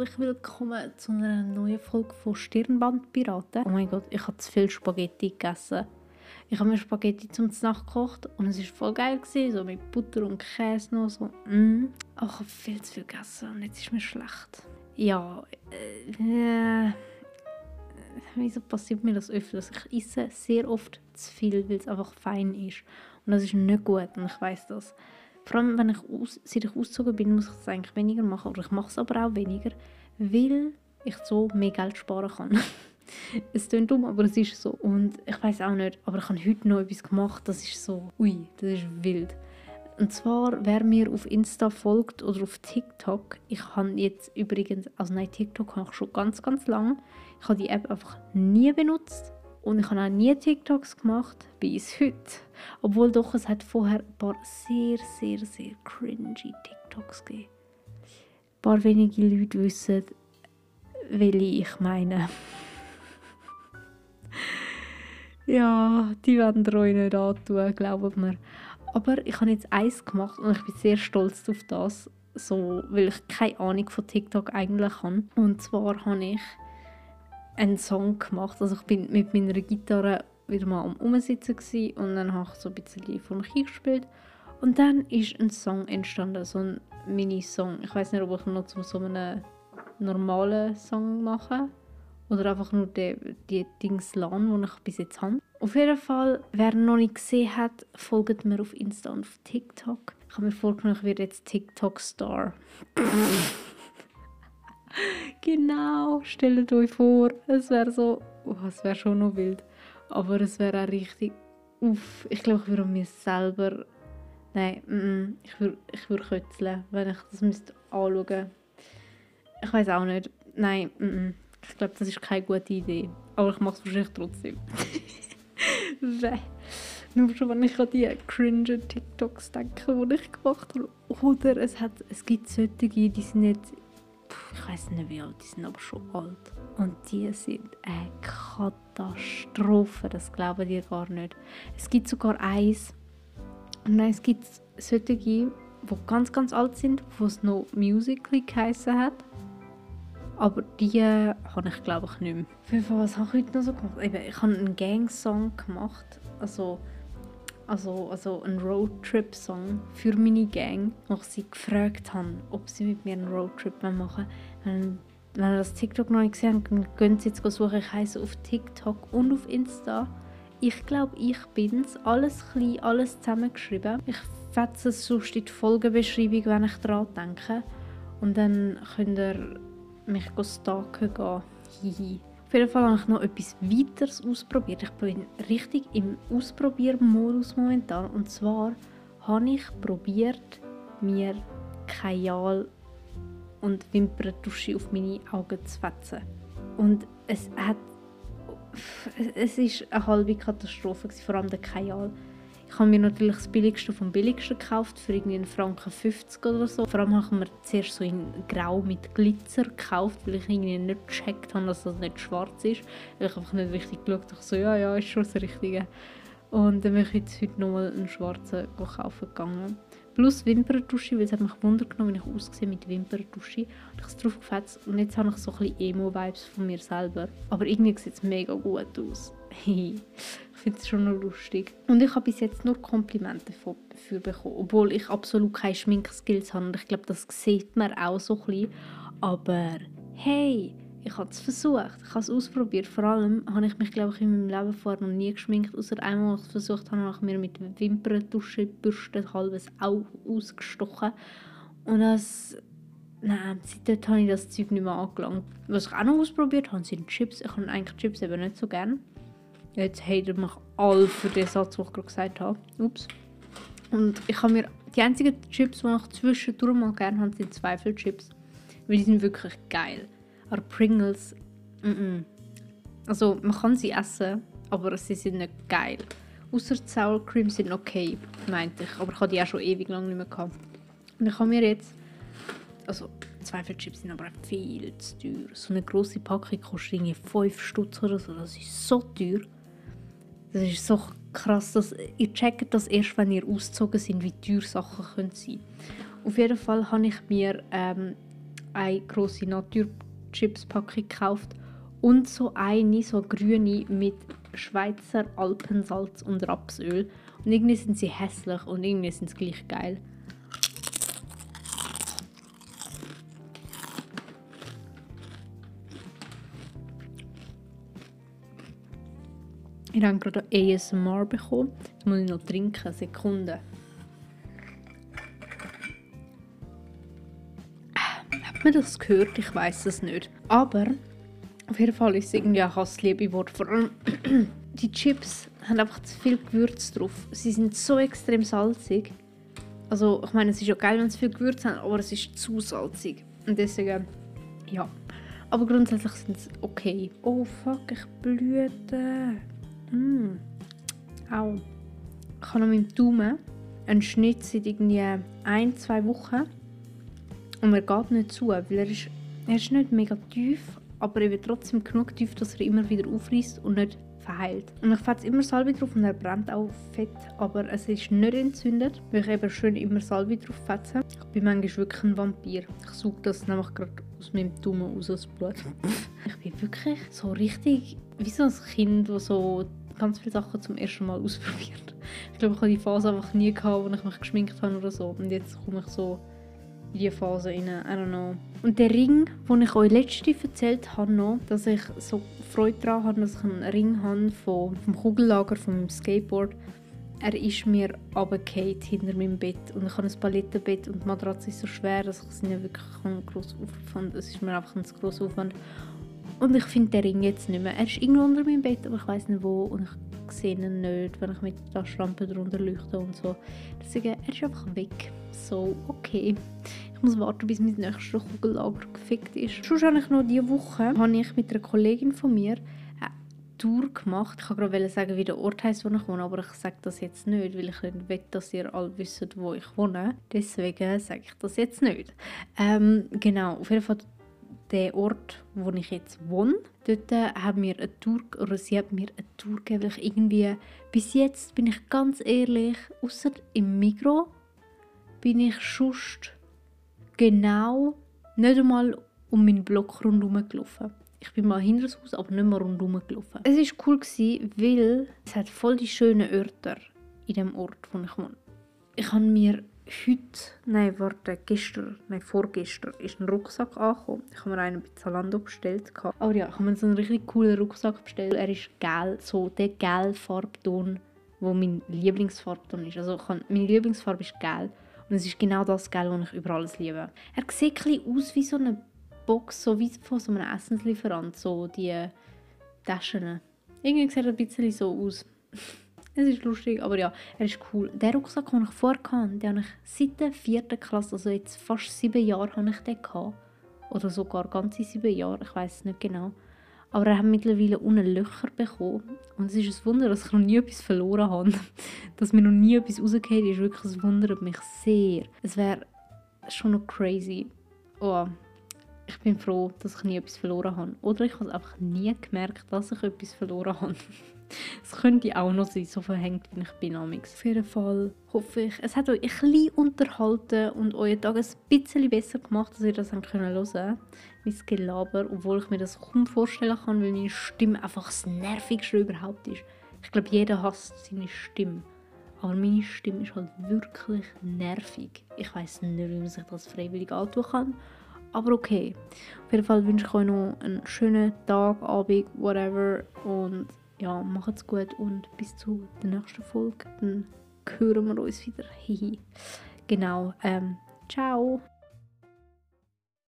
herzlich willkommen zu einer neuen Folge von Stirnbandpiraten. Oh mein Gott, ich habe zu viel Spaghetti gegessen. Ich habe mir Spaghetti zum Nacht gekocht und es war voll geil, gewesen, so mit Butter und Käse noch so. Mm. Oh, ich habe viel zu viel gegessen und jetzt ist mir schlecht. Ja, äh, äh, wieso passiert mir das öfters? Ich esse sehr oft zu viel, weil es einfach fein ist. Und das ist nicht gut und ich weiß das. Vor allem, wenn ich aus, seit ich ausgezogen bin, muss ich es eigentlich weniger machen. Oder ich mache es aber auch weniger, weil ich so mehr Geld sparen kann. es klingt dumm, aber es ist so. Und ich weiß auch nicht, aber ich habe heute noch etwas gemacht, das ist so, ui, das ist wild. Und zwar, wer mir auf Insta folgt oder auf TikTok, ich habe jetzt übrigens, also nein, TikTok habe ich schon ganz, ganz lange. Ich habe die App einfach nie benutzt und ich habe auch nie TikToks gemacht, bis heute. Obwohl doch, es hat vorher ein paar sehr, sehr, sehr cringy TikToks gegeben. Ein paar wenige Leute wissen, welche ich meine. ja, die werden euch nicht antun, glaubt mir. Aber ich habe jetzt eins gemacht und ich bin sehr stolz auf das, so, weil ich keine Ahnung von TikTok eigentlich habe. Und zwar habe ich einen Song gemacht. Also ich bin mit meiner Gitarre wieder mal am Umsitzen und dann habe ich so ein bisschen vor mich hingespielt. Und dann ist ein Song entstanden, so ein Mini-Song. Ich weiß nicht, ob ich noch zu so einem normalen Song mache oder einfach nur die, die Dings laden, die ich bis jetzt habe. Auf jeden Fall, wer noch nicht gesehen hat, folgt mir auf Insta und auf TikTok. Ich habe mir vorgenommen, ich werde jetzt TikTok-Star. Genau, stellt euch vor, es wäre so, oh, es wäre schon noch wild, aber es wäre auch richtig, uff, ich glaube, ich würde mir selber, nein, mm, mm, ich würde ich würd kötzeln, wenn ich das müsste anschauen. Ich weiß auch nicht, nein, mm, ich glaube, das ist keine gute Idee, aber ich mache es wahrscheinlich trotzdem. Nur schon, wenn ich an die cringe TikToks denke, die ich gemacht habe. Oder es, hat, es gibt solche, die sind nicht ich weiß nicht wie alt, die sind aber schon alt. Und die sind eine Katastrophe, das glauben die gar nicht. Es gibt sogar eins, dann es gibt solche, die ganz, ganz alt sind, wo es noch Musical.ly geheissen hat. Aber die äh, habe ich glaube ich nicht mehr. Fall, was habe ich heute noch so gemacht? Eben, ich habe einen Gang-Song gemacht. Also also, also einen Roadtrip-Song für meine Gang, wo ich sie gefragt habe, ob sie mit mir einen Roadtrip machen wollen. Wenn, wenn ihr das TikTok noch nicht gesehen habt, dann könnt ihr jetzt suchen. Ich heiße auf TikTok und auf Insta. Ich glaube, ich bin's. Alles klein, alles zusammengeschrieben. Ich fetze es sonst in die Folgenbeschreibung, wenn ich daran denke. Und dann könnt ihr mich stalken gehen. Hihi. Auf jeden Fall habe ich noch etwas weiteres ausprobiert. Ich bin richtig im Ausprobiermodus momentan. Und zwar habe ich probiert, mir Kajal und Wimperntusche auf meine Augen zu fetzen. Und es hat es ist eine halbe Katastrophe, vor allem der Kajal. Ich habe mir natürlich das Billigste vom Billigsten gekauft, für irgendwie einen Franken 50 oder so. Vor allem habe ich mir zuerst so in Grau mit Glitzer gekauft, weil ich irgendwie nicht gecheckt habe, dass das nicht schwarz ist. Weil ich einfach nicht richtig geschaut habe. So, ja, ja, ist schon das Richtige. Und dann bin ich jetzt heute nochmal einen schwarzen kaufen gegangen. Plus Wimperntusche, weil es hat mich Wunder genommen, wie ich aussehe mit Wimperntusche. Und ich es drauf gefetzt und jetzt habe ich so ein bisschen Emo-Vibes von mir selber. Aber irgendwie sieht es mega gut aus. Ich finde es schon noch lustig. Und ich habe bis jetzt nur Komplimente dafür bekommen, obwohl ich absolut keine Schminkskills habe. Und ich glaube, das sieht man auch so ein bisschen. Aber hey, ich habe es versucht, ich habe es ausprobiert. Vor allem habe ich mich, glaube ich, in meinem Leben vorher noch nie geschminkt. Außer einmal, als ich es versucht habe, habe ich mir mit Wimperntusche, Bürste, halbes Auge ausgestochen. Und das... Nein, seitdem habe ich das Zeug nicht mehr angelangt. Was ich auch noch ausprobiert habe, sind Chips. Ich habe eigentlich Chips eben nicht so gerne. Jetzt hatet mich alle für den Satz, den ich gerade gesagt habe. Ups. Und ich habe mir... Die einzigen Chips, die ich zwischendurch mal gerne habe, sind Zweifelchips. Weil die sind wirklich geil. Aber Pringles, mm -mm. also man kann sie essen, aber sie sind nicht geil. Außer die Sour Cream sind okay, meinte ich. Aber ich habe die auch schon ewig lang nicht mehr gehabt. Und ich habe mir jetzt, also Zweifelchips sind aber viel zu teuer. So eine große Packung kostet irgendwie 5 Stutz oder so. Das ist so teuer. Das ist so krass, dass ihr checkt das erst, wenn ihr ausgezogen seid, wie teuer Sachen können sein. Auf jeden Fall habe ich mir ähm, eine grosse Naturchips-Packung gekauft und so eine, so grüne mit Schweizer Alpensalz und Rapsöl. Und irgendwie sind sie hässlich und irgendwie sind sie gleich geil. Ich habe gerade ASMR bekommen. Jetzt muss ich noch trinken. Sekunde. Hat man das gehört? Ich weiß es nicht. Aber auf jeden Fall ist es irgendwie ein Hassliebe-Wort. Vor allem die Chips haben einfach zu viel Gewürz drauf. Sie sind so extrem salzig. Also ich meine, es ist ja geil, wenn sie viel Gewürz haben, aber es ist zu salzig. Und deswegen, ja. Aber grundsätzlich sind sie okay. Oh fuck, ich blüte. Mm. Au. Ich habe mit dem Daumen einen Schnitt seit irgendwie ein, zwei Wochen. Und er geht nicht zu, weil er ist, er ist nicht mega tief, aber er wird trotzdem genug tief, dass er immer wieder aufreißt und nicht verheilt. Und ich fetze immer Salbe drauf und er brennt auch fett, aber es ist nicht entzündet, weil ich eben schön immer Salbe drauf fetze. Ich bin manchmal wirklich ein Vampir. Ich suche das nämlich gerade aus meinem Daumen raus, das Blut. ich bin wirklich so richtig wie so ein Kind, das so ganz viele Sachen zum ersten Mal ausprobiert. Ich glaube, ich habe die Phase einfach nie gehabt, wo ich mich geschminkt habe oder so. Und jetzt komme ich so in diese Phase rein. I don't know. Und der Ring, den ich euch letzte erzählt habe, noch, dass ich so Freude daran habe, dass ich einen Ring habe vom, vom Kugellager, vom Skateboard. Er ist mir runtergefallen hinter meinem Bett. Und ich habe ein Palettenbett und die Matratze ist so schwer, dass ich es nicht wirklich grossen Aufwand Es ist mir einfach ein grosser Aufwand. Und ich finde den Ring jetzt nicht mehr. Er ist irgendwo unter meinem Bett, aber ich weiß nicht wo. Und ich sehe ihn nicht, wenn ich mit der Taschenlampe drunter leuchte und so. Deswegen, er ist einfach weg. So, okay. Ich muss warten, bis mein nächstes Kugellager gefickt ist. Schon habe ich noch diese Woche habe ich mit einer Kollegin von mir eine Tour gemacht. Ich wollte gerade sagen, wie der Ort heisst, wo ich wohne, aber ich sage das jetzt nicht, weil ich nicht will, dass ihr alle wisst, wo ich wohne. Deswegen sage ich das jetzt nicht. Ähm, genau, auf jeden Fall der Ort, wo ich jetzt wohne, dort haben wir eine Tour, oder sie hat mir eine Tour gegeben, weil ich irgendwie, bis jetzt bin ich ganz ehrlich, außer im Mikro, bin ich schon genau nicht einmal um meinen Block rundherum gelaufen. Ich bin mal hinter das Haus, aber nicht mehr rundherum gelaufen. Es war cool, weil es hat voll die schönen Örter in dem Ort, wo ich wohne. Ich habe mir heute, nein, warte, gestern, nein, vorgestern ist ein Rucksack angekommen. Ich habe mir einen bei Zalando bestellt. Aber ja, ich habe mir so einen richtig coolen Rucksack bestellt. Er ist gelb, so der gelbe Farbton, wo mein Lieblingsfarbton ist. Also kann, meine Lieblingsfarbe ist gelb und es ist genau das Gelb, das ich über alles liebe. Er sieht ein aus wie so eine Box, so wie von so einem Essenslieferant, so die Taschen. Irgendwie sieht er ein bisschen so aus. Es ist lustig, aber ja, er ist cool. Der Rucksack, den ich vorher hatte, den habe ich seit der vierten Klasse, also jetzt fast sieben Jahre, habe ich den gehabt. Oder sogar ganze sieben Jahre, ich weiß es nicht genau. Aber er hat mittlerweile unten Löcher bekommen. Und es ist ein Wunder, dass ich noch nie etwas verloren habe. dass mir noch nie etwas rausgeht, ist wirklich ein Wunder mich sehr. Es wäre schon noch crazy. Oh, ich bin froh, dass ich nie etwas verloren habe. Oder ich habe einfach nie gemerkt, dass ich etwas verloren habe. Es könnte auch noch sein, so verhängt wie ich bin. Amix. Auf jeden Fall hoffe ich, es hat euch ein bisschen unterhalten und euren Tag ein bisschen besser gemacht, dass ihr das hören könnt. Mein Gelaber, obwohl ich mir das kaum vorstellen kann, weil meine Stimme einfach das Nervigste überhaupt ist. Ich glaube, jeder hasst seine Stimme. Aber meine Stimme ist halt wirklich nervig. Ich weiß nicht, wie man sich das freiwillig antun kann. Aber okay. Auf jeden Fall wünsche ich euch noch einen schönen Tag, Abend, whatever. Und ja, macht's gut und bis zu der nächsten Folge. Dann hören wir uns wieder. genau. Ähm, ciao.